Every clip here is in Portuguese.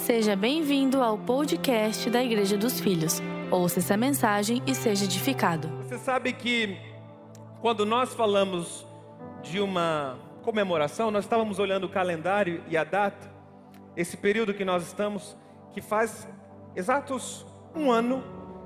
Seja bem-vindo ao podcast da Igreja dos Filhos. Ouça essa mensagem e seja edificado. Você sabe que quando nós falamos de uma comemoração, nós estávamos olhando o calendário e a data, esse período que nós estamos, que faz exatos um ano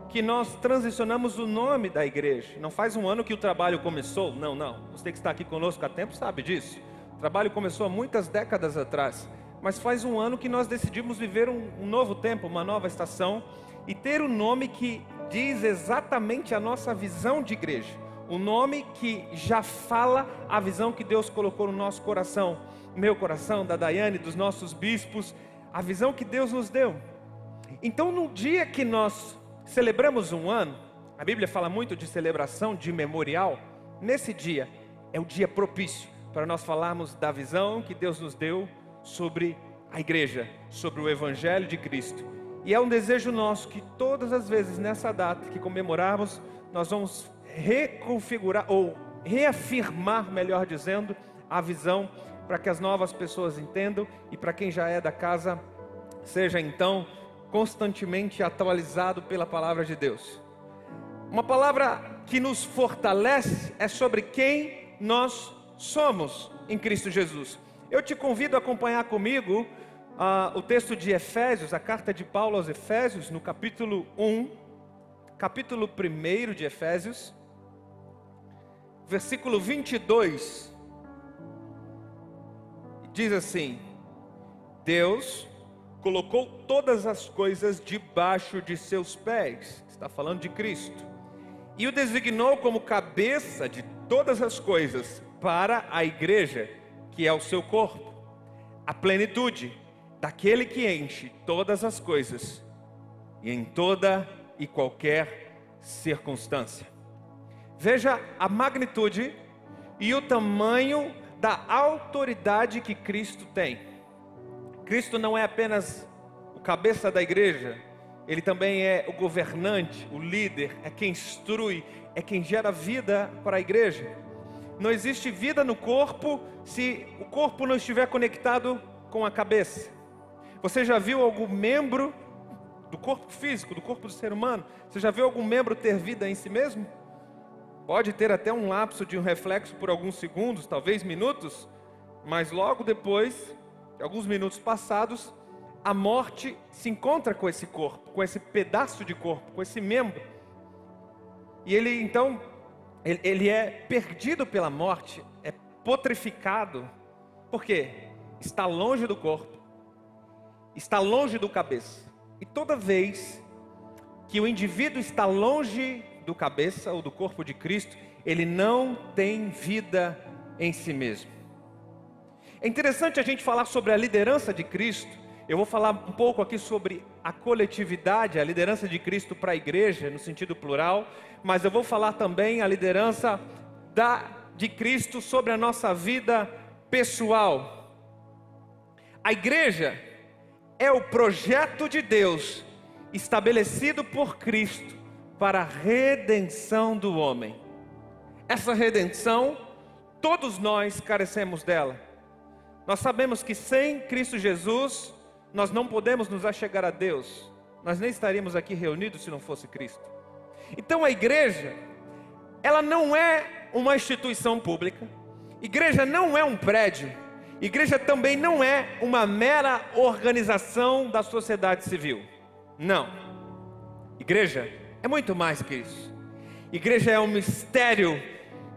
que nós transicionamos o nome da igreja. Não faz um ano que o trabalho começou, não, não. Você que está aqui conosco há tempo sabe disso. O trabalho começou há muitas décadas atrás, mas faz um ano que nós decidimos viver um, um novo tempo, uma nova estação e ter o um nome que diz exatamente a nossa visão de igreja. O um nome que já fala a visão que Deus colocou no nosso coração, meu coração, da Daiane, dos nossos bispos, a visão que Deus nos deu. Então, no dia que nós celebramos um ano, a Bíblia fala muito de celebração, de memorial. Nesse dia é o dia propício para nós falarmos da visão que Deus nos deu sobre a igreja, sobre o Evangelho de Cristo. E é um desejo nosso que todas as vezes nessa data que comemorarmos, nós vamos reconfigurar ou reafirmar, melhor dizendo, a visão para que as novas pessoas entendam e para quem já é da casa seja então constantemente atualizado pela palavra de Deus. Uma palavra que nos fortalece é sobre quem nós somos em Cristo Jesus. Eu te convido a acompanhar comigo uh, o texto de Efésios, a carta de Paulo aos Efésios, no capítulo 1, capítulo 1 de Efésios, versículo 22. Diz assim: Deus colocou todas as coisas debaixo de seus pés. Está falando de Cristo. E o designou como cabeça de todas as coisas para a igreja, que é o seu corpo, a plenitude daquele que enche todas as coisas e em toda e qualquer circunstância. Veja a magnitude e o tamanho da autoridade que Cristo tem. Cristo não é apenas o cabeça da igreja, ele também é o governante, o líder, é quem instrui, é quem gera vida para a igreja. Não existe vida no corpo se o corpo não estiver conectado com a cabeça. Você já viu algum membro do corpo físico, do corpo do ser humano? Você já viu algum membro ter vida em si mesmo? Pode ter até um lapso de um reflexo por alguns segundos, talvez minutos, mas logo depois alguns minutos passados, a morte se encontra com esse corpo, com esse pedaço de corpo, com esse membro. E ele então, ele, ele é perdido pela morte, é potrificado. Por quê? Está longe do corpo, está longe do cabeça. E toda vez que o indivíduo está longe do cabeça ou do corpo de Cristo, ele não tem vida em si mesmo. É interessante a gente falar sobre a liderança de Cristo. Eu vou falar um pouco aqui sobre a coletividade, a liderança de Cristo para a igreja, no sentido plural, mas eu vou falar também a liderança da, de Cristo sobre a nossa vida pessoal. A igreja é o projeto de Deus estabelecido por Cristo para a redenção do homem. Essa redenção, todos nós carecemos dela. Nós sabemos que sem Cristo Jesus, nós não podemos nos achegar a Deus. Nós nem estaríamos aqui reunidos se não fosse Cristo. Então a igreja, ela não é uma instituição pública. Igreja não é um prédio. Igreja também não é uma mera organização da sociedade civil. Não. Igreja é muito mais que isso. Igreja é um mistério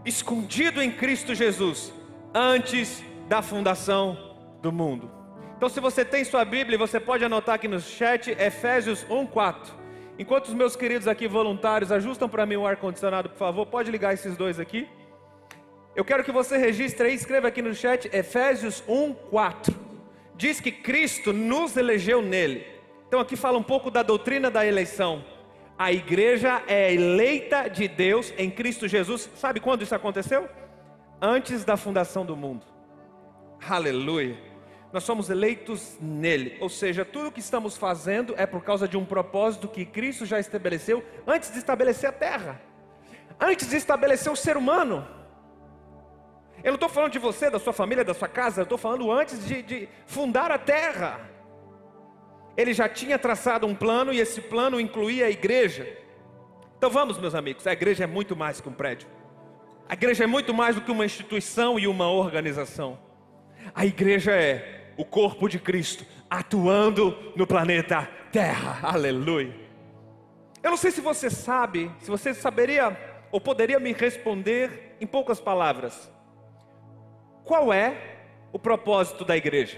escondido em Cristo Jesus antes da fundação do mundo. Então, se você tem sua Bíblia, você pode anotar aqui no chat Efésios 1:4. Enquanto os meus queridos aqui voluntários ajustam para mim o ar condicionado, por favor, pode ligar esses dois aqui. Eu quero que você registre aí, escreva aqui no chat Efésios 1:4. Diz que Cristo nos elegeu nele. Então aqui fala um pouco da doutrina da eleição. A igreja é eleita de Deus em Cristo Jesus. Sabe quando isso aconteceu? Antes da fundação do mundo. Aleluia. Nós somos eleitos nele, ou seja, tudo o que estamos fazendo é por causa de um propósito que Cristo já estabeleceu antes de estabelecer a terra, antes de estabelecer o ser humano. Eu não estou falando de você, da sua família, da sua casa, eu estou falando antes de, de fundar a terra. ele já tinha traçado um plano e esse plano incluía a igreja. Então vamos, meus amigos, a igreja é muito mais que um prédio. A igreja é muito mais do que uma instituição e uma organização. A igreja é o corpo de Cristo atuando no planeta Terra. Aleluia. Eu não sei se você sabe, se você saberia ou poderia me responder em poucas palavras. Qual é o propósito da igreja?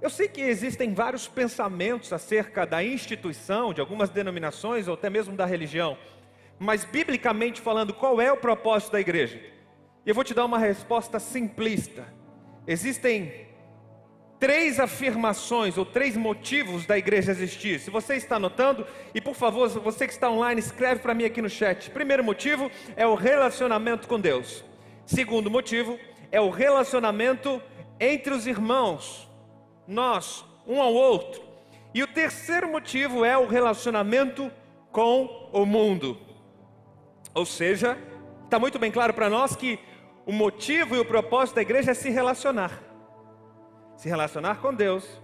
Eu sei que existem vários pensamentos acerca da instituição, de algumas denominações ou até mesmo da religião, mas biblicamente falando, qual é o propósito da igreja? E eu vou te dar uma resposta simplista. Existem três afirmações ou três motivos da igreja existir. Se você está anotando, e por favor, você que está online, escreve para mim aqui no chat. Primeiro motivo é o relacionamento com Deus. Segundo motivo é o relacionamento entre os irmãos nós, um ao outro. E o terceiro motivo é o relacionamento com o mundo. Ou seja, está muito bem claro para nós que o motivo e o propósito da igreja é se relacionar. Se relacionar com Deus,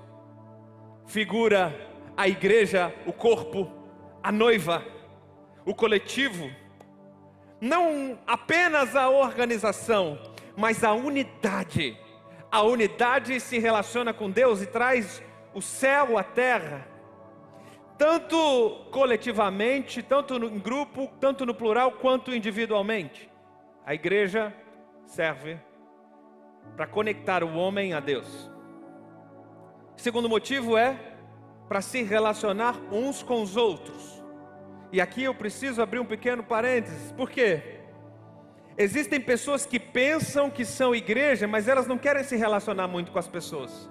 figura a igreja, o corpo, a noiva, o coletivo, não apenas a organização, mas a unidade a unidade se relaciona com Deus e traz o céu à terra, tanto coletivamente, tanto em grupo, tanto no plural, quanto individualmente. A igreja serve para conectar o homem a Deus. Segundo motivo é para se relacionar uns com os outros. E aqui eu preciso abrir um pequeno parênteses, por quê? Existem pessoas que pensam que são igreja, mas elas não querem se relacionar muito com as pessoas.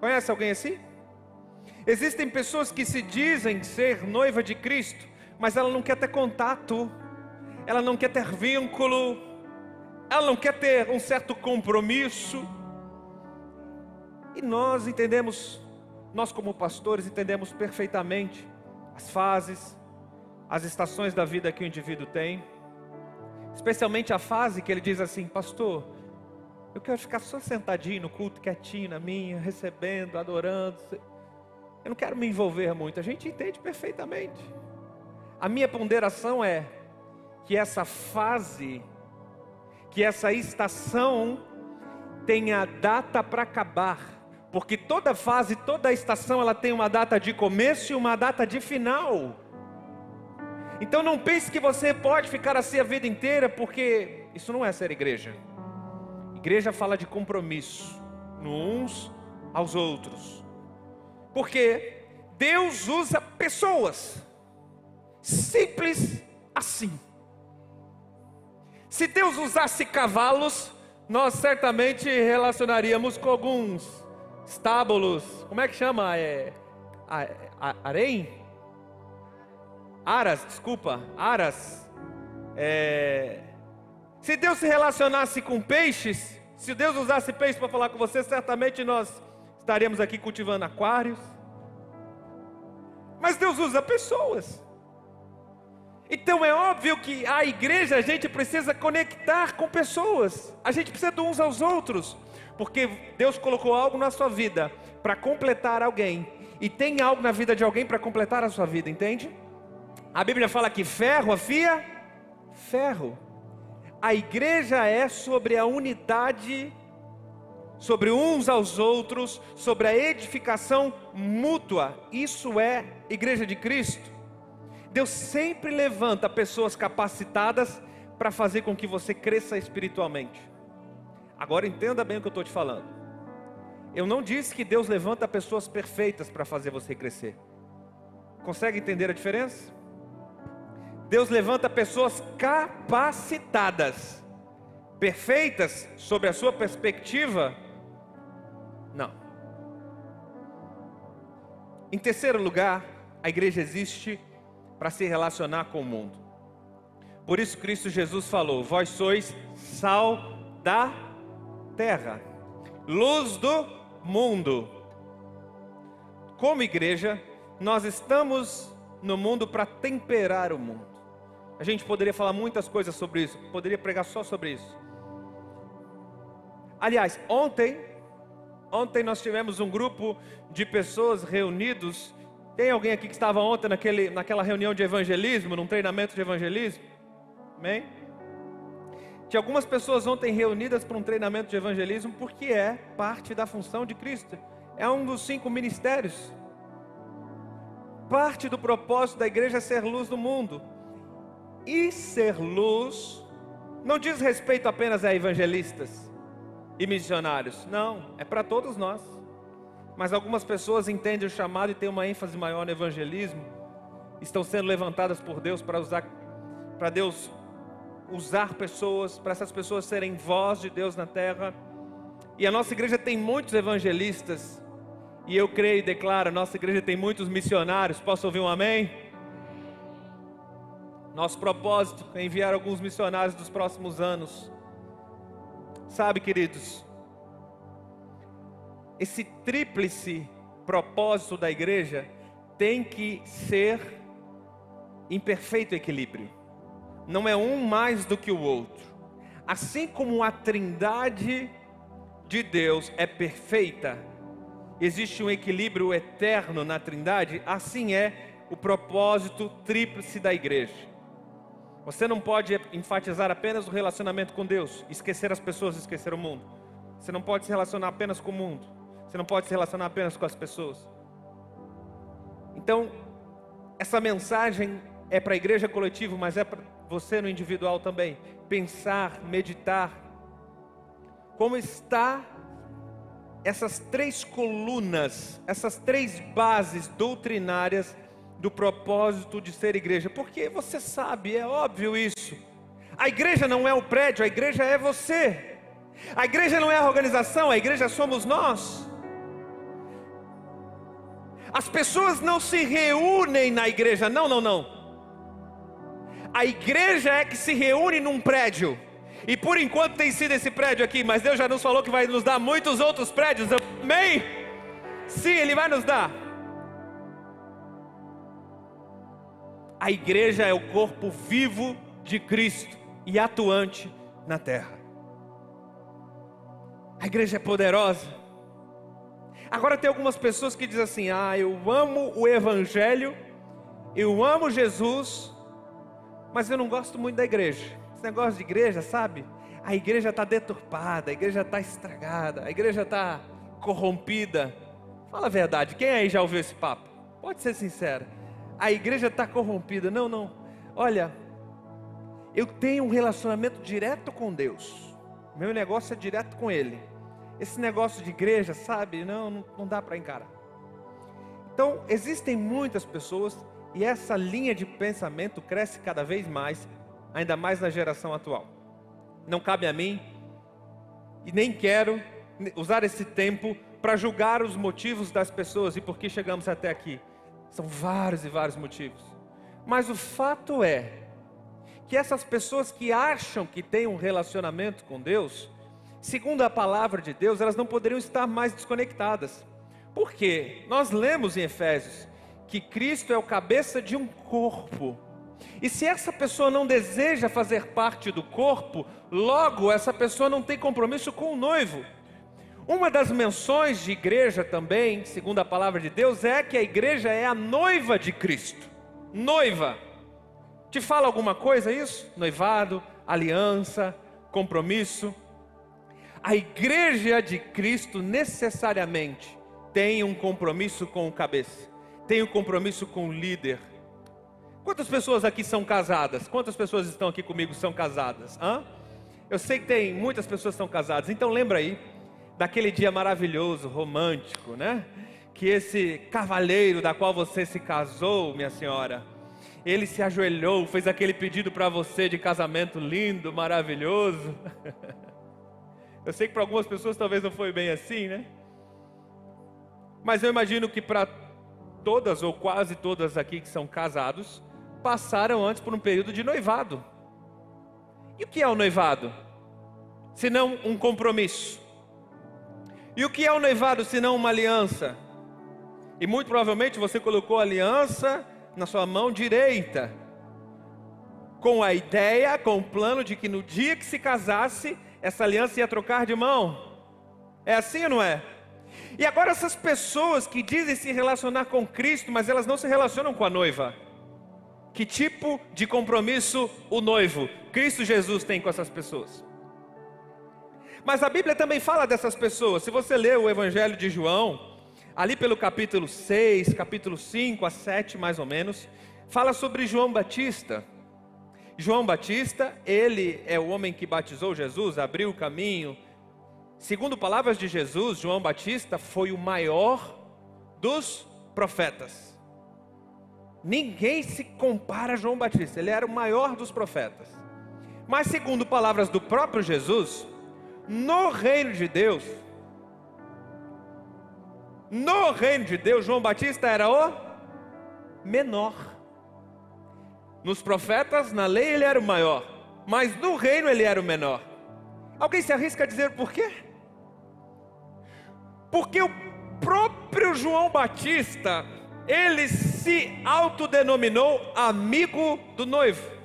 Conhece alguém assim? Existem pessoas que se dizem ser noiva de Cristo, mas ela não quer ter contato, ela não quer ter vínculo, ela não quer ter um certo compromisso. E nós entendemos, nós como pastores entendemos perfeitamente as fases, as estações da vida que o indivíduo tem. Especialmente a fase que ele diz assim: Pastor, eu quero ficar só sentadinho no culto, quietinho na minha, recebendo, adorando. Eu não quero me envolver muito. A gente entende perfeitamente. A minha ponderação é que essa fase, que essa estação tenha data para acabar. Porque toda fase, toda estação, ela tem uma data de começo e uma data de final. Então não pense que você pode ficar assim a vida inteira, porque isso não é ser igreja. Igreja fala de compromisso, no uns aos outros. Porque Deus usa pessoas, simples assim. Se Deus usasse cavalos, nós certamente relacionaríamos com alguns estábulos. Como é que chama? É, harém? Aras, desculpa, Aras. É... Se Deus se relacionasse com peixes, se Deus usasse peixes para falar com você, certamente nós estaríamos aqui cultivando aquários. Mas Deus usa pessoas. Então é óbvio que a igreja a gente precisa conectar com pessoas. A gente precisa de uns aos outros, porque Deus colocou algo na sua vida para completar alguém e tem algo na vida de alguém para completar a sua vida, entende? A Bíblia fala que ferro afia ferro. A igreja é sobre a unidade, sobre uns aos outros, sobre a edificação mútua. Isso é igreja de Cristo. Deus sempre levanta pessoas capacitadas para fazer com que você cresça espiritualmente. Agora entenda bem o que eu estou te falando. Eu não disse que Deus levanta pessoas perfeitas para fazer você crescer. Consegue entender a diferença? Deus levanta pessoas capacitadas, perfeitas sob a sua perspectiva? Não. Em terceiro lugar, a igreja existe para se relacionar com o mundo. Por isso Cristo Jesus falou: Vós sois sal da terra, luz do mundo. Como igreja, nós estamos no mundo para temperar o mundo. A gente poderia falar muitas coisas sobre isso, poderia pregar só sobre isso. Aliás, ontem Ontem nós tivemos um grupo de pessoas reunidos. Tem alguém aqui que estava ontem naquele, naquela reunião de evangelismo, num treinamento de evangelismo? Amém? Tinha algumas pessoas ontem reunidas para um treinamento de evangelismo, porque é parte da função de Cristo. É um dos cinco ministérios. Parte do propósito da igreja é ser luz do mundo. E ser luz não diz respeito apenas a evangelistas e missionários. Não, é para todos nós. Mas algumas pessoas entendem o chamado e têm uma ênfase maior no evangelismo. Estão sendo levantadas por Deus para usar para Deus usar pessoas, para essas pessoas serem voz de Deus na terra. E a nossa igreja tem muitos evangelistas. E eu creio e declaro, a nossa igreja tem muitos missionários. Posso ouvir um amém? Nosso propósito é enviar alguns missionários dos próximos anos Sabe, queridos, esse tríplice propósito da igreja tem que ser em perfeito equilíbrio. Não é um mais do que o outro. Assim como a trindade de Deus é perfeita, existe um equilíbrio eterno na trindade, assim é o propósito tríplice da igreja. Você não pode enfatizar apenas o relacionamento com Deus, esquecer as pessoas, esquecer o mundo. Você não pode se relacionar apenas com o mundo. Você não pode se relacionar apenas com as pessoas. Então, essa mensagem é para a igreja coletiva, mas é para você no individual também. Pensar, meditar. Como está essas três colunas, essas três bases doutrinárias do propósito de ser igreja, porque você sabe, é óbvio isso. A igreja não é o prédio, a igreja é você. A igreja não é a organização, a igreja somos nós. As pessoas não se reúnem na igreja, não, não, não. A igreja é que se reúne num prédio. E por enquanto tem sido esse prédio aqui, mas Deus já nos falou que vai nos dar muitos outros prédios. Amém? Sim, Ele vai nos dar. a igreja é o corpo vivo de Cristo e atuante na terra. A igreja é poderosa. Agora tem algumas pessoas que dizem assim: "Ah, eu amo o evangelho, eu amo Jesus, mas eu não gosto muito da igreja". Esse negócio de igreja, sabe? A igreja está deturpada, a igreja está estragada, a igreja está corrompida. Fala a verdade, quem aí já ouviu esse papo? Pode ser sincero a igreja está corrompida. Não, não. Olha, eu tenho um relacionamento direto com Deus. Meu negócio é direto com Ele. Esse negócio de igreja, sabe? Não, não, não dá para encarar. Então, existem muitas pessoas e essa linha de pensamento cresce cada vez mais, ainda mais na geração atual. Não cabe a mim e nem quero usar esse tempo para julgar os motivos das pessoas e por que chegamos até aqui. São vários e vários motivos. Mas o fato é que essas pessoas que acham que têm um relacionamento com Deus, segundo a palavra de Deus, elas não poderiam estar mais desconectadas. Por quê? Nós lemos em Efésios que Cristo é o cabeça de um corpo. E se essa pessoa não deseja fazer parte do corpo, logo essa pessoa não tem compromisso com o noivo. Uma das menções de igreja também, segundo a palavra de Deus, é que a igreja é a noiva de Cristo. Noiva. Te fala alguma coisa isso? Noivado, aliança, compromisso. A igreja de Cristo necessariamente tem um compromisso com o cabeça, tem um compromisso com o líder. Quantas pessoas aqui são casadas? Quantas pessoas estão aqui comigo são casadas? Hã? Eu sei que tem muitas pessoas que são casadas, então lembra aí daquele dia maravilhoso, romântico, né? Que esse cavaleiro da qual você se casou, minha senhora, ele se ajoelhou, fez aquele pedido para você de casamento lindo, maravilhoso. Eu sei que para algumas pessoas talvez não foi bem assim, né? Mas eu imagino que para todas ou quase todas aqui que são casados, passaram antes por um período de noivado. E o que é o noivado? Se não um compromisso. E o que é o noivado senão uma aliança? E muito provavelmente você colocou a aliança na sua mão direita, com a ideia, com o plano de que no dia que se casasse, essa aliança ia trocar de mão. É assim ou não é? E agora essas pessoas que dizem se relacionar com Cristo, mas elas não se relacionam com a noiva. Que tipo de compromisso o noivo, Cristo Jesus, tem com essas pessoas? Mas a Bíblia também fala dessas pessoas. Se você ler o Evangelho de João, ali pelo capítulo 6, capítulo 5 a 7 mais ou menos, fala sobre João Batista. João Batista, ele é o homem que batizou Jesus, abriu o caminho. Segundo palavras de Jesus, João Batista foi o maior dos profetas. Ninguém se compara a João Batista, ele era o maior dos profetas. Mas, segundo palavras do próprio Jesus, no reino de Deus, no reino de Deus, João Batista era o menor. Nos profetas, na lei, ele era o maior, mas no reino ele era o menor. Alguém se arrisca a dizer por quê? Porque o próprio João Batista, ele se autodenominou amigo do noivo.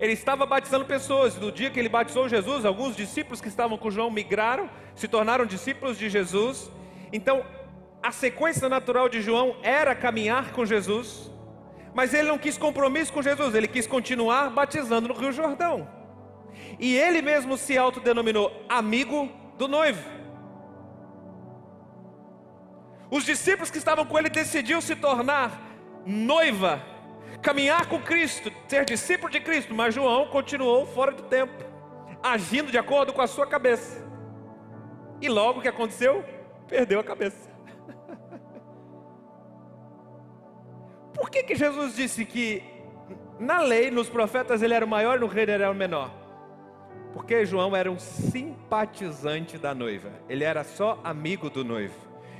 Ele estava batizando pessoas. No dia que ele batizou Jesus, alguns discípulos que estavam com João migraram, se tornaram discípulos de Jesus. Então, a sequência natural de João era caminhar com Jesus, mas ele não quis compromisso com Jesus, ele quis continuar batizando no Rio Jordão. E ele mesmo se autodenominou amigo do noivo. Os discípulos que estavam com ele decidiram se tornar noiva caminhar com Cristo, ser discípulo de Cristo, mas João continuou fora do tempo, agindo de acordo com a sua cabeça. E logo o que aconteceu? Perdeu a cabeça. Por que, que Jesus disse que na lei, nos profetas, ele era o maior e no reino ele era o menor? Porque João era um simpatizante da noiva, ele era só amigo do noivo.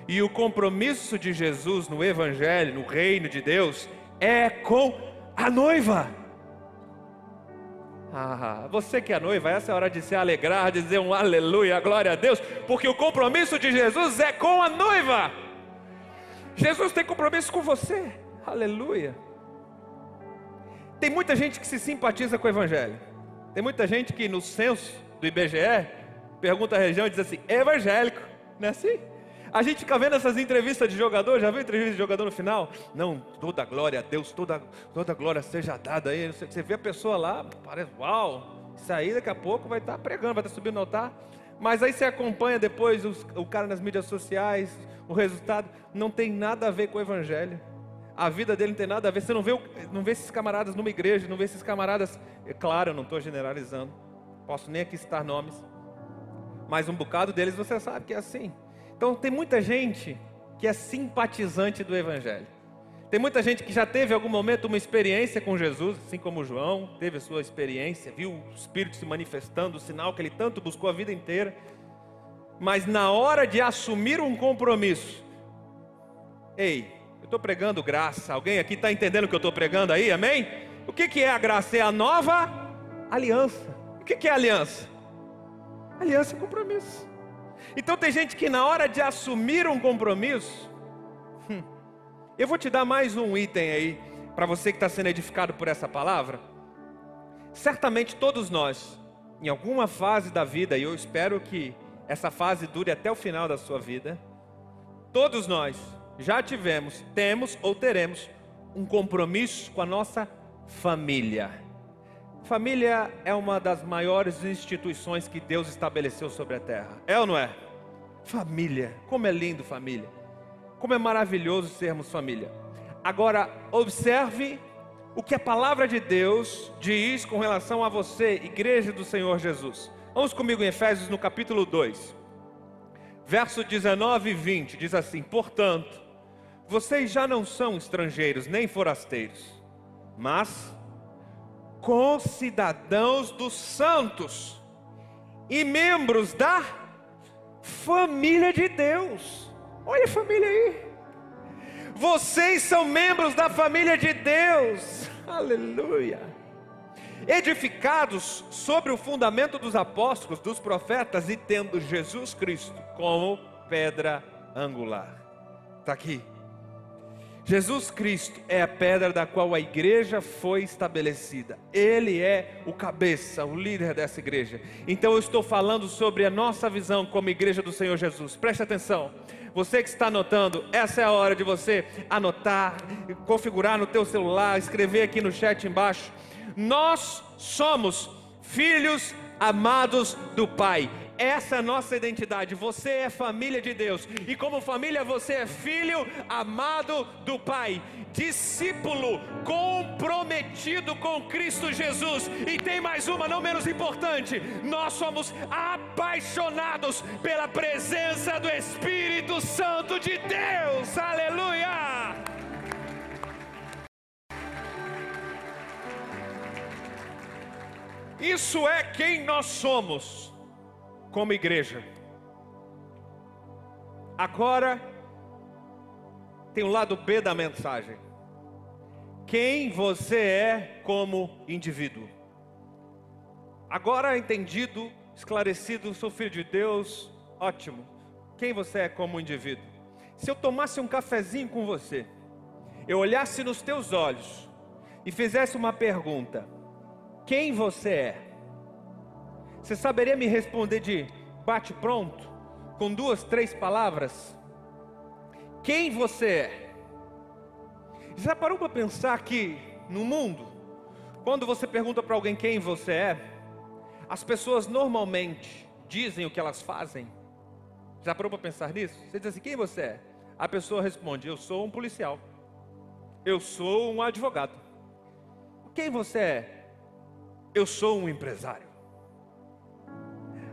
E o compromisso de Jesus no Evangelho, no reino de Deus, é com a noiva. Ah, você que é noiva, essa é a hora de se alegrar, dizer um aleluia, glória a Deus, porque o compromisso de Jesus é com a noiva. Jesus tem compromisso com você, aleluia. Tem muita gente que se simpatiza com o Evangelho, tem muita gente que no censo do IBGE pergunta a região e diz assim: é evangélico, não é assim? A gente fica vendo essas entrevistas de jogador, já viu entrevista de jogador no final? Não, toda glória a Deus, toda, toda glória seja dada aí. Você vê a pessoa lá, parece, uau, isso aí daqui a pouco vai estar tá pregando, vai estar tá subindo no altar. Mas aí você acompanha depois os, o cara nas mídias sociais, o resultado não tem nada a ver com o evangelho. A vida dele não tem nada a ver. Você não vê, não vê esses camaradas numa igreja, não vê esses camaradas. É claro, eu não estou generalizando. Posso nem aqui citar nomes. Mas um bocado deles você sabe que é assim. Então tem muita gente que é simpatizante do Evangelho. Tem muita gente que já teve algum momento uma experiência com Jesus, assim como João teve a sua experiência, viu o Espírito se manifestando, o sinal que ele tanto buscou a vida inteira. Mas na hora de assumir um compromisso, ei, eu estou pregando graça. Alguém aqui está entendendo o que eu estou pregando aí? Amém? O que, que é a graça? É a nova aliança. O que, que é aliança? Aliança é compromisso. Então tem gente que na hora de assumir um compromisso, hum, eu vou te dar mais um item aí, para você que está sendo edificado por essa palavra. Certamente todos nós, em alguma fase da vida, e eu espero que essa fase dure até o final da sua vida, todos nós já tivemos, temos ou teremos um compromisso com a nossa família. Família é uma das maiores instituições que Deus estabeleceu sobre a terra. É ou não é? Família, como é lindo família. Como é maravilhoso sermos família. Agora, observe o que a palavra de Deus diz com relação a você, igreja do Senhor Jesus. Vamos comigo em Efésios no capítulo 2, verso 19 e 20, diz assim: Portanto, vocês já não são estrangeiros nem forasteiros, mas concidadãos dos santos e membros da família de Deus. Olha a família aí. Vocês são membros da família de Deus. Aleluia. Edificados sobre o fundamento dos apóstolos, dos profetas e tendo Jesus Cristo como pedra angular. Está aqui. Jesus Cristo é a pedra da qual a igreja foi estabelecida. Ele é o cabeça, o líder dessa igreja. Então eu estou falando sobre a nossa visão como igreja do Senhor Jesus. Preste atenção. Você que está anotando, essa é a hora de você anotar, configurar no teu celular, escrever aqui no chat embaixo. Nós somos filhos amados do Pai. Essa é a nossa identidade. Você é família de Deus. E como família, você é filho amado do Pai. Discípulo comprometido com Cristo Jesus. E tem mais uma, não menos importante. Nós somos apaixonados pela presença do Espírito Santo de Deus. Aleluia! Isso é quem nós somos como igreja. Agora, tem o lado B da mensagem. Quem você é como indivíduo. Agora entendido, esclarecido, sou filho de Deus, ótimo. Quem você é como indivíduo? Se eu tomasse um cafezinho com você, eu olhasse nos teus olhos e fizesse uma pergunta: Quem você é? Você saberia me responder de bate pronto, com duas, três palavras? Quem você é? Já parou para pensar que no mundo, quando você pergunta para alguém quem você é, as pessoas normalmente dizem o que elas fazem? Já parou para pensar nisso? Você diz assim: quem você é? A pessoa responde: eu sou um policial, eu sou um advogado. Quem você é? Eu sou um empresário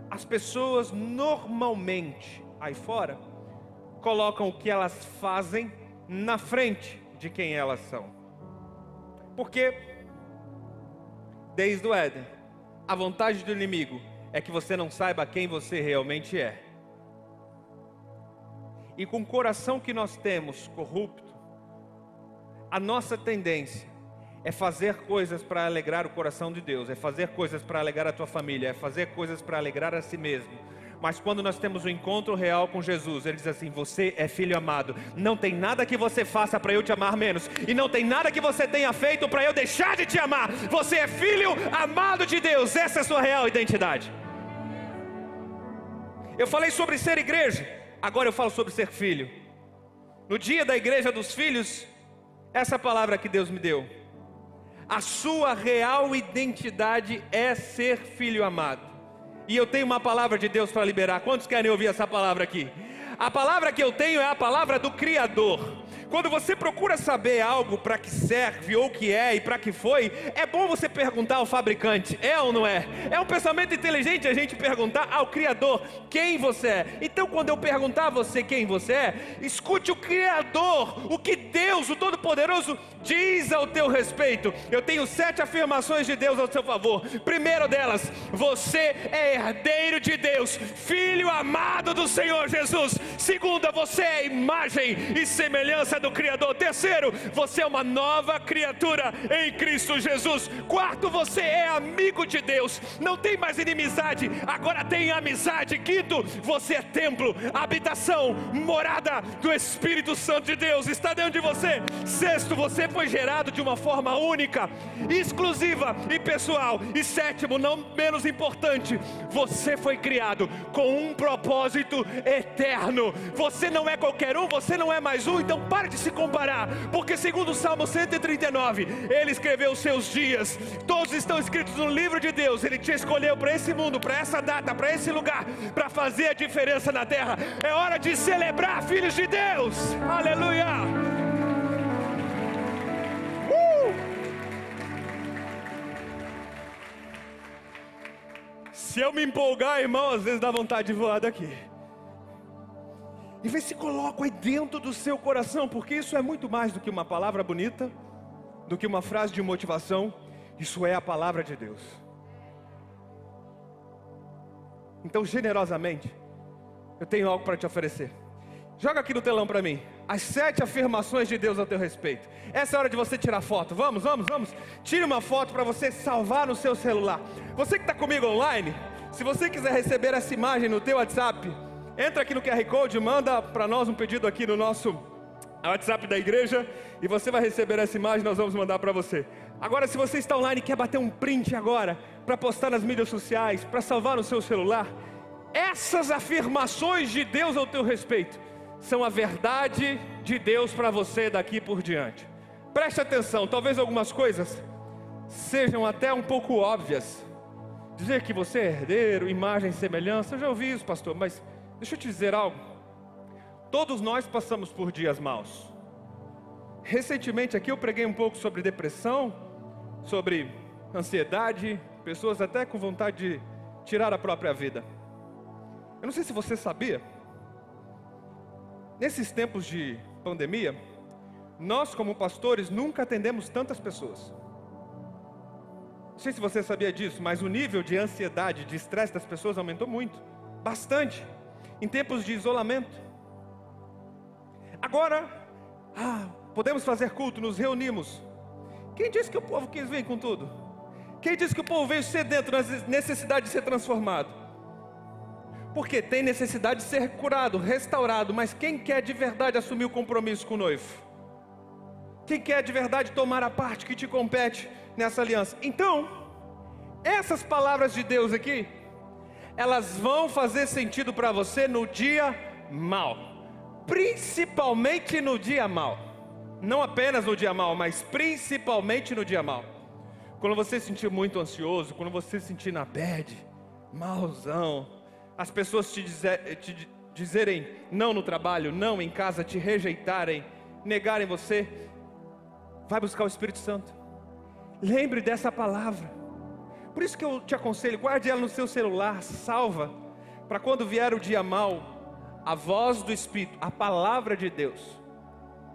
as pessoas normalmente aí fora colocam o que elas fazem na frente de quem elas são. Porque desde o Éden, a vontade do inimigo é que você não saiba quem você realmente é. E com o coração que nós temos corrupto, a nossa tendência é fazer coisas para alegrar o coração de Deus, é fazer coisas para alegrar a tua família, é fazer coisas para alegrar a si mesmo. Mas quando nós temos o um encontro real com Jesus, ele diz assim: Você é filho amado. Não tem nada que você faça para eu te amar menos, e não tem nada que você tenha feito para eu deixar de te amar. Você é filho amado de Deus, essa é a sua real identidade. Eu falei sobre ser igreja, agora eu falo sobre ser filho. No dia da igreja dos filhos, essa palavra que Deus me deu a sua real identidade é ser filho amado. E eu tenho uma palavra de Deus para liberar. Quantos querem ouvir essa palavra aqui? A palavra que eu tenho é a palavra do Criador. Quando você procura saber algo para que serve, ou que é e para que foi, é bom você perguntar ao fabricante: é ou não é? É um pensamento inteligente a gente perguntar ao Criador quem você é. Então, quando eu perguntar a você quem você é, escute o Criador, o que Deus, o Todo-Poderoso, diz ao teu respeito. Eu tenho sete afirmações de Deus ao seu favor. Primeiro delas, você é herdeiro de Deus, filho amado do Senhor Jesus. Segunda, você é imagem e semelhança do Criador. Terceiro, você é uma nova criatura em Cristo Jesus. Quarto, você é amigo de Deus. Não tem mais inimizade, agora tem amizade. Quinto, você é templo, habitação, morada do Espírito Santo de Deus. Está dentro de você. Sexto, você foi gerado de uma forma única, exclusiva e pessoal. E sétimo, não menos importante, você foi criado com um propósito eterno. Você não é qualquer um, você não é mais um, então pare de se comparar, porque segundo o Salmo 139, ele escreveu os seus dias, todos estão escritos no livro de Deus. Ele te escolheu para esse mundo, para essa data, para esse lugar, para fazer a diferença na terra. É hora de celebrar, filhos de Deus. Aleluia! Uh! Se eu me empolgar, irmão, às vezes dá vontade de voar daqui. E vê se coloca aí dentro do seu coração, porque isso é muito mais do que uma palavra bonita, do que uma frase de motivação, isso é a palavra de Deus. Então, generosamente, eu tenho algo para te oferecer. Joga aqui no telão para mim. As sete afirmações de Deus a teu respeito. Essa é hora de você tirar foto. Vamos, vamos, vamos. Tire uma foto para você salvar no seu celular. Você que está comigo online, se você quiser receber essa imagem no teu WhatsApp, Entra aqui no QR Code, manda para nós um pedido aqui no nosso WhatsApp da igreja e você vai receber essa imagem, nós vamos mandar para você. Agora, se você está online e quer bater um print agora, para postar nas mídias sociais, para salvar no seu celular, essas afirmações de Deus ao teu respeito são a verdade de Deus para você daqui por diante. Preste atenção, talvez algumas coisas sejam até um pouco óbvias. Dizer que você é herdeiro, imagem semelhança, eu já ouvi isso, pastor, mas deixa eu te dizer algo. Todos nós passamos por dias maus. Recentemente aqui eu preguei um pouco sobre depressão, sobre ansiedade, pessoas até com vontade de tirar a própria vida. Eu não sei se você sabia, nesses tempos de pandemia, nós como pastores nunca atendemos tantas pessoas. Não sei se você sabia disso, mas o nível de ansiedade, de estresse das pessoas aumentou muito, bastante, em tempos de isolamento. Agora, ah, podemos fazer culto, nos reunimos. Quem disse que o povo quis vir com tudo? Quem disse que o povo veio sedento na necessidade de ser transformado? Porque tem necessidade de ser curado, restaurado, mas quem quer de verdade assumir o compromisso com o noivo? Quem quer de verdade tomar a parte que te compete nessa aliança? Então, essas palavras de Deus aqui, elas vão fazer sentido para você no dia mal, principalmente no dia mal. Não apenas no dia mal, mas principalmente no dia mal. Quando você se sentir muito ansioso, quando você se sentir na bad, malzão, as pessoas te, dizer, te dizerem não no trabalho, não em casa, te rejeitarem, negarem você, vai buscar o Espírito Santo. Lembre dessa palavra. Por isso que eu te aconselho, guarde ela no seu celular, salva, para quando vier o dia mal, a voz do Espírito, a palavra de Deus,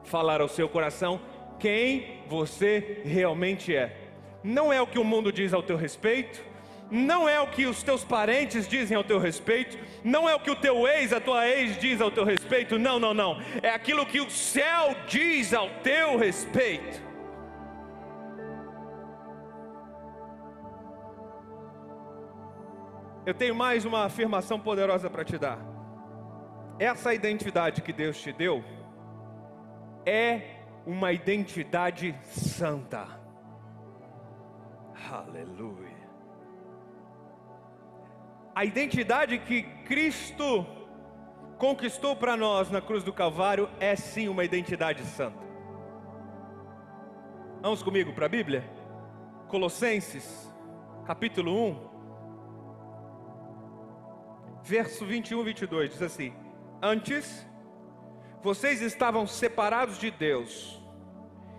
falar ao seu coração quem você realmente é. Não é o que o mundo diz ao teu respeito, não é o que os teus parentes dizem ao teu respeito, não é o que o teu ex, a tua ex diz ao teu respeito, não, não, não. É aquilo que o céu diz ao teu respeito. Eu tenho mais uma afirmação poderosa para te dar. Essa identidade que Deus te deu é uma identidade santa. Aleluia. A identidade que Cristo conquistou para nós na cruz do Calvário é sim uma identidade santa. Vamos comigo para a Bíblia? Colossenses, capítulo 1, verso 21 e 22 diz assim: Antes, vocês estavam separados de Deus,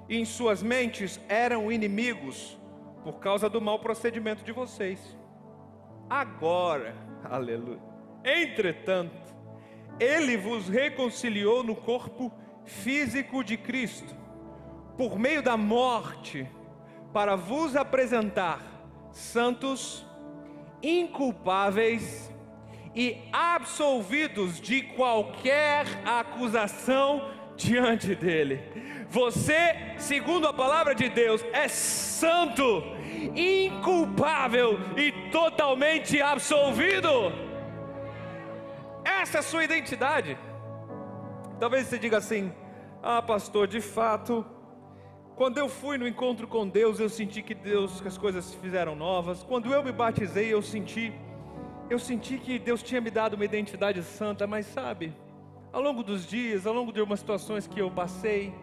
e em suas mentes eram inimigos por causa do mau procedimento de vocês. Agora, aleluia, entretanto, Ele vos reconciliou no corpo físico de Cristo, por meio da morte, para vos apresentar santos, inculpáveis e absolvidos de qualquer acusação diante dele. Você, segundo a palavra de Deus, é santo, inculpável e totalmente absolvido. Essa é a sua identidade. Talvez você diga assim: "Ah, pastor, de fato, quando eu fui no encontro com Deus, eu senti que Deus, que as coisas se fizeram novas. Quando eu me batizei, eu senti eu senti que Deus tinha me dado uma identidade santa, mas sabe, ao longo dos dias, ao longo de algumas situações que eu passei,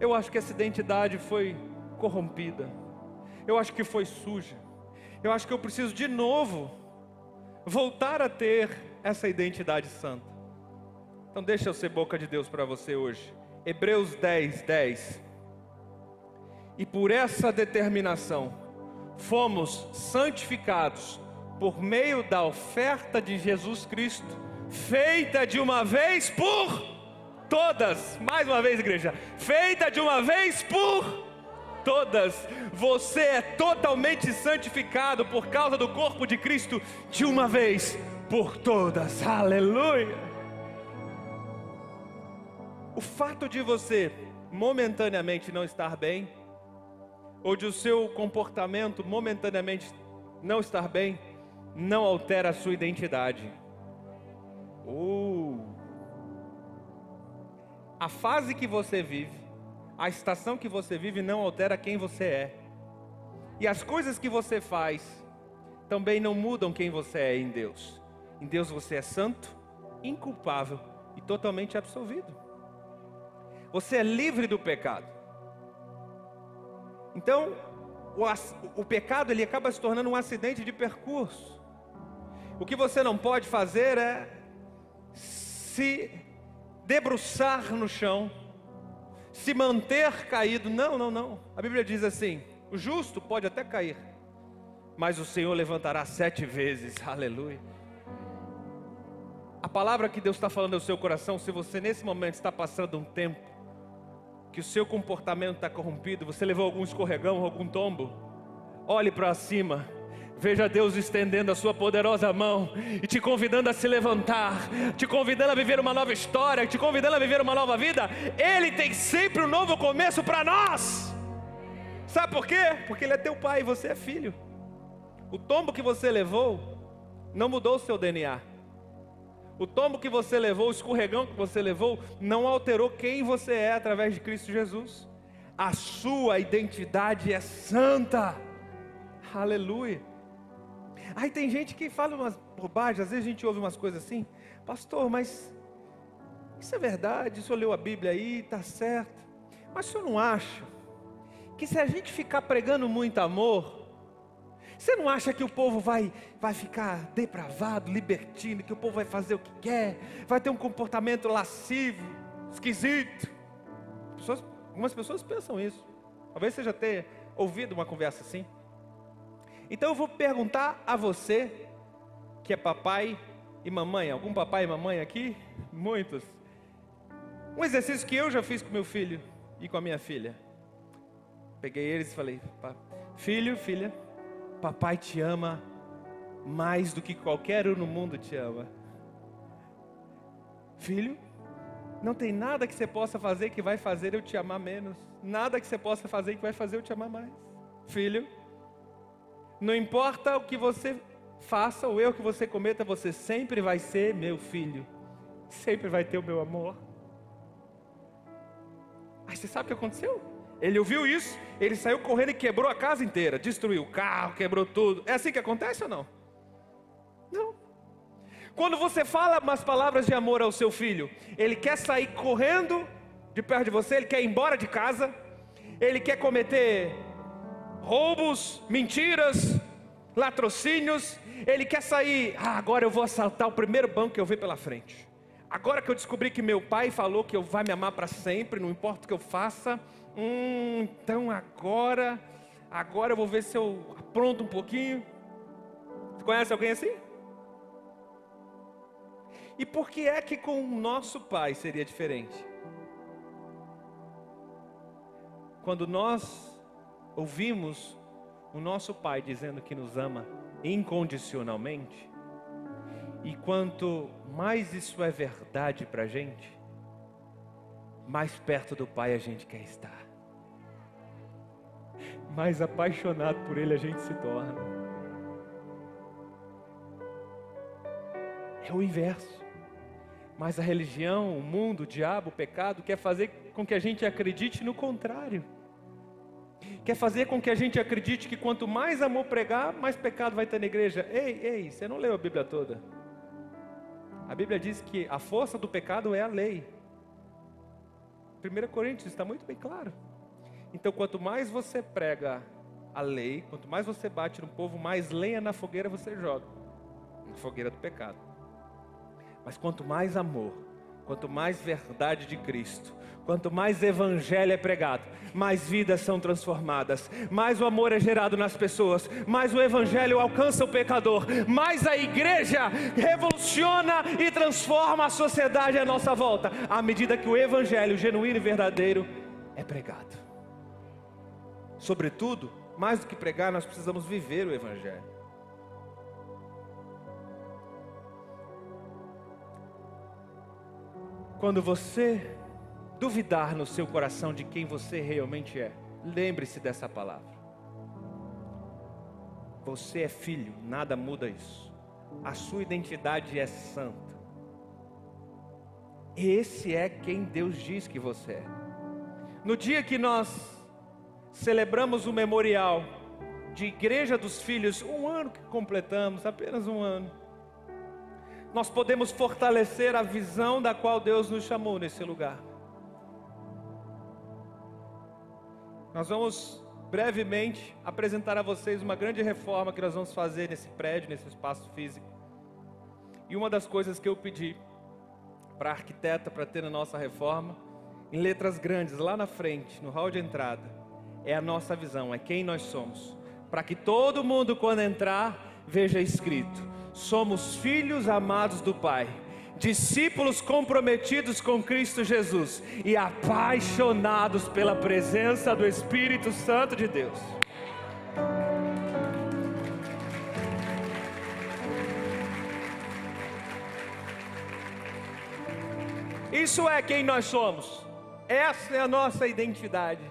eu acho que essa identidade foi corrompida, eu acho que foi suja, eu acho que eu preciso de novo voltar a ter essa identidade santa. Então, deixa eu ser boca de Deus para você hoje. Hebreus 10, 10. E por essa determinação, fomos santificados por meio da oferta de Jesus Cristo, feita de uma vez por todas. Mais uma vez, igreja, feita de uma vez por todas. Você é totalmente santificado por causa do corpo de Cristo de uma vez por todas. Aleluia. O fato de você momentaneamente não estar bem, ou de o seu comportamento momentaneamente não estar bem, não altera a sua identidade. Uh. A fase que você vive, a estação que você vive não altera quem você é. E as coisas que você faz também não mudam quem você é em Deus. Em Deus você é santo, inculpável e totalmente absolvido. Você é livre do pecado. Então, o, o pecado ele acaba se tornando um acidente de percurso. O que você não pode fazer é se debruçar no chão, se manter caído. Não, não, não. A Bíblia diz assim: o justo pode até cair, mas o Senhor levantará sete vezes. Aleluia. A palavra que Deus está falando ao seu coração, se você nesse momento está passando um tempo que o seu comportamento está corrompido, você levou algum escorregão, algum tombo, olhe para cima Veja Deus estendendo a sua poderosa mão e te convidando a se levantar, te convidando a viver uma nova história, te convidando a viver uma nova vida. Ele tem sempre um novo começo para nós. Sabe por quê? Porque Ele é teu pai e você é filho. O tombo que você levou não mudou o seu DNA. O tombo que você levou, o escorregão que você levou, não alterou quem você é através de Cristo Jesus. A sua identidade é santa. Aleluia. Aí tem gente que fala umas bobagens, às vezes a gente ouve umas coisas assim, pastor, mas isso é verdade, o senhor leu a Bíblia aí, está certo. Mas o senhor não acha que se a gente ficar pregando muito amor, você não acha que o povo vai, vai ficar depravado, libertino, que o povo vai fazer o que quer, vai ter um comportamento lascivo, esquisito? Pessoas, algumas pessoas pensam isso. Talvez você já tenha ouvido uma conversa assim. Então eu vou perguntar a você, que é papai e mamãe, algum papai e mamãe aqui? Muitos. Um exercício que eu já fiz com meu filho e com a minha filha. Peguei eles e falei: Filho, filha, papai te ama mais do que qualquer um no mundo te ama. Filho, não tem nada que você possa fazer que vai fazer eu te amar menos. Nada que você possa fazer que vai fazer eu te amar mais. Filho, não importa o que você faça, o erro que você cometa, você sempre vai ser meu filho. Sempre vai ter o meu amor. Aí você sabe o que aconteceu? Ele ouviu isso, ele saiu correndo e quebrou a casa inteira, destruiu o carro, quebrou tudo. É assim que acontece ou não? Não. Quando você fala umas palavras de amor ao seu filho, ele quer sair correndo de perto de você, ele quer ir embora de casa, ele quer cometer roubos, mentiras, latrocínios. Ele quer sair, ah, agora eu vou assaltar o primeiro banco que eu ver pela frente. Agora que eu descobri que meu pai falou que eu vai me amar para sempre, não importa o que eu faça, hum, então agora, agora eu vou ver se eu apronto um pouquinho. Você conhece alguém assim? E por que é que com o nosso pai seria diferente? Quando nós ouvimos o nosso Pai dizendo que nos ama incondicionalmente, e quanto mais isso é verdade para a gente, mais perto do Pai a gente quer estar, mais apaixonado por Ele a gente se torna. É o inverso. Mas a religião, o mundo, o diabo, o pecado quer fazer com que a gente acredite no contrário quer fazer com que a gente acredite que quanto mais amor pregar, mais pecado vai ter na igreja. Ei, ei, você não leu a Bíblia toda. A Bíblia diz que a força do pecado é a lei. 1 Coríntios está muito bem claro. Então, quanto mais você prega a lei, quanto mais você bate no povo, mais lenha na fogueira você joga na fogueira do pecado. Mas quanto mais amor, quanto mais verdade de Cristo, Quanto mais evangelho é pregado, mais vidas são transformadas, mais o amor é gerado nas pessoas, mais o evangelho alcança o pecador, mais a igreja revoluciona e transforma a sociedade à nossa volta, à medida que o evangelho genuíno e verdadeiro é pregado. Sobretudo, mais do que pregar, nós precisamos viver o evangelho. Quando você duvidar no seu coração de quem você realmente é, lembre-se dessa palavra. Você é filho, nada muda isso. A sua identidade é santa. Esse é quem Deus diz que você é. No dia que nós celebramos o memorial de Igreja dos Filhos, um ano que completamos, apenas um ano, nós podemos fortalecer a visão da qual Deus nos chamou nesse lugar. Nós vamos brevemente apresentar a vocês uma grande reforma que nós vamos fazer nesse prédio, nesse espaço físico. E uma das coisas que eu pedi para a arquiteta para ter na nossa reforma, em letras grandes lá na frente, no hall de entrada, é a nossa visão, é quem nós somos. Para que todo mundo, quando entrar, veja escrito: somos filhos amados do Pai, discípulos comprometidos com Cristo Jesus e apaixonados pela presença do Espírito Santo de Deus. Isso é quem nós somos. Essa é a nossa identidade.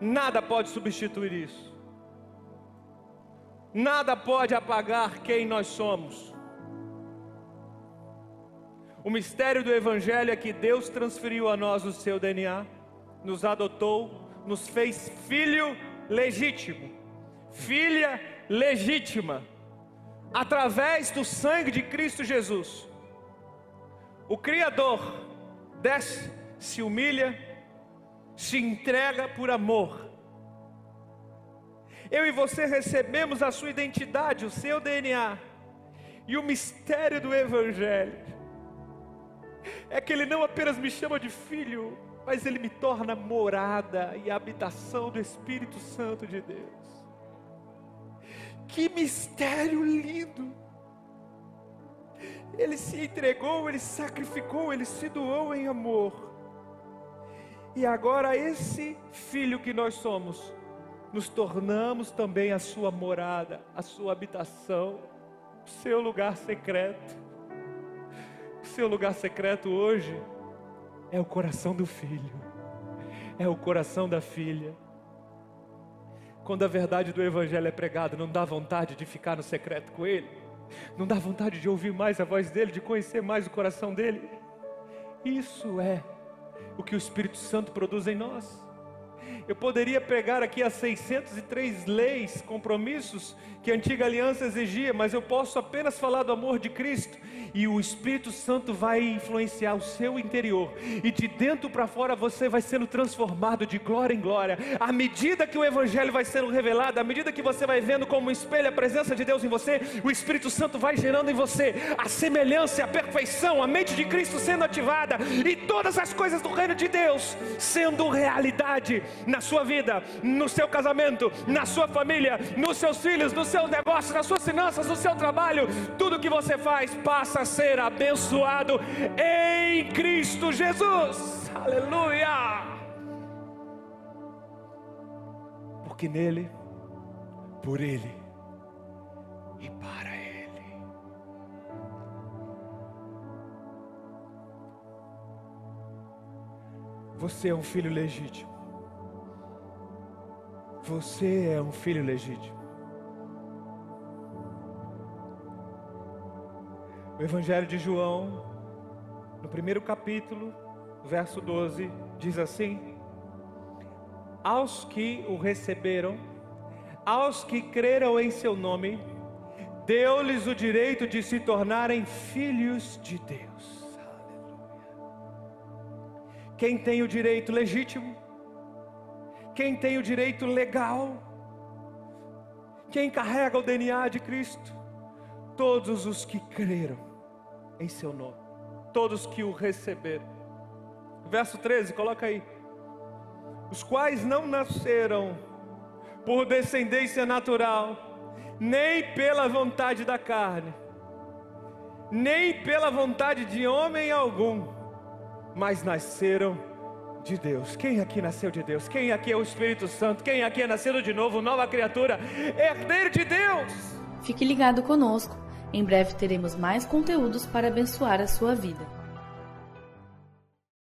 Nada pode substituir isso. Nada pode apagar quem nós somos. O mistério do Evangelho é que Deus transferiu a nós o seu DNA, nos adotou, nos fez filho legítimo, filha legítima, através do sangue de Cristo Jesus. O Criador desce, se humilha, se entrega por amor. Eu e você recebemos a sua identidade, o seu DNA, e o mistério do Evangelho é que Ele não apenas me chama de filho, mas Ele me torna morada e habitação do Espírito Santo de Deus. Que mistério lindo! Ele se entregou, ele sacrificou, ele se doou em amor. E agora, esse filho que nós somos, nos tornamos também a sua morada, a sua habitação, o seu lugar secreto. O seu lugar secreto hoje é o coração do filho, é o coração da filha. Quando a verdade do Evangelho é pregada, não dá vontade de ficar no secreto com ele? Não dá vontade de ouvir mais a voz dele, de conhecer mais o coração dele? Isso é o que o Espírito Santo produz em nós. Eu poderia pegar aqui as 603 leis, compromissos que a antiga aliança exigia, mas eu posso apenas falar do amor de Cristo e o Espírito Santo vai influenciar o seu interior e de dentro para fora você vai sendo transformado de glória em glória. À medida que o evangelho vai sendo revelado, à medida que você vai vendo como espelho a presença de Deus em você, o Espírito Santo vai gerando em você a semelhança, a perfeição, a mente de Cristo sendo ativada e todas as coisas do reino de Deus sendo realidade na sua vida, no seu casamento, na sua família, nos seus filhos, no seu negócio, nas suas finanças, no seu trabalho, tudo que você faz passa a ser abençoado em Cristo Jesus. Aleluia! Porque nele, por ele e para ele. Você é um filho legítimo. Você é um filho legítimo. O Evangelho de João, no primeiro capítulo, verso 12, diz assim: Aos que o receberam, aos que creram em seu nome, deu-lhes o direito de se tornarem filhos de Deus. Aleluia. Quem tem o direito legítimo? Quem tem o direito legal? Quem carrega o DNA de Cristo? todos os que creram em seu nome, todos que o receberam. Verso 13, coloca aí. Os quais não nasceram por descendência natural, nem pela vontade da carne, nem pela vontade de homem algum, mas nasceram de Deus. Quem aqui nasceu de Deus? Quem aqui é o Espírito Santo? Quem aqui é nascido de novo, nova criatura, herdeiro de Deus? Fique ligado conosco. Em breve teremos mais conteúdos para abençoar a sua vida.